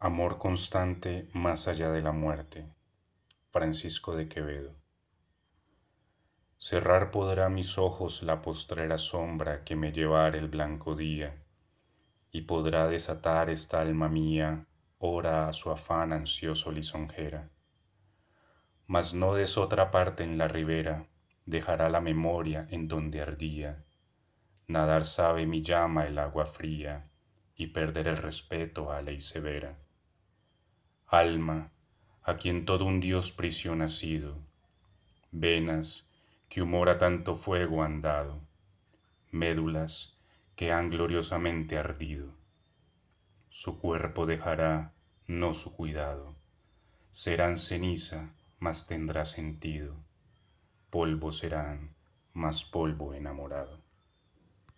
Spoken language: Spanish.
Amor constante más allá de la muerte. Francisco de Quevedo. Cerrar podrá mis ojos la postrera sombra que me llevar el blanco día, y podrá desatar esta alma mía, ora a su afán ansioso lisonjera. Mas no des otra parte en la ribera, dejará la memoria en donde ardía. Nadar sabe mi llama el agua fría, y perder el respeto a ley severa alma, a quien todo un Dios prisión ha sido, venas que humor a tanto fuego han dado, médulas que han gloriosamente ardido. Su cuerpo dejará, no su cuidado, serán ceniza, mas tendrá sentido, polvo serán, más polvo enamorado.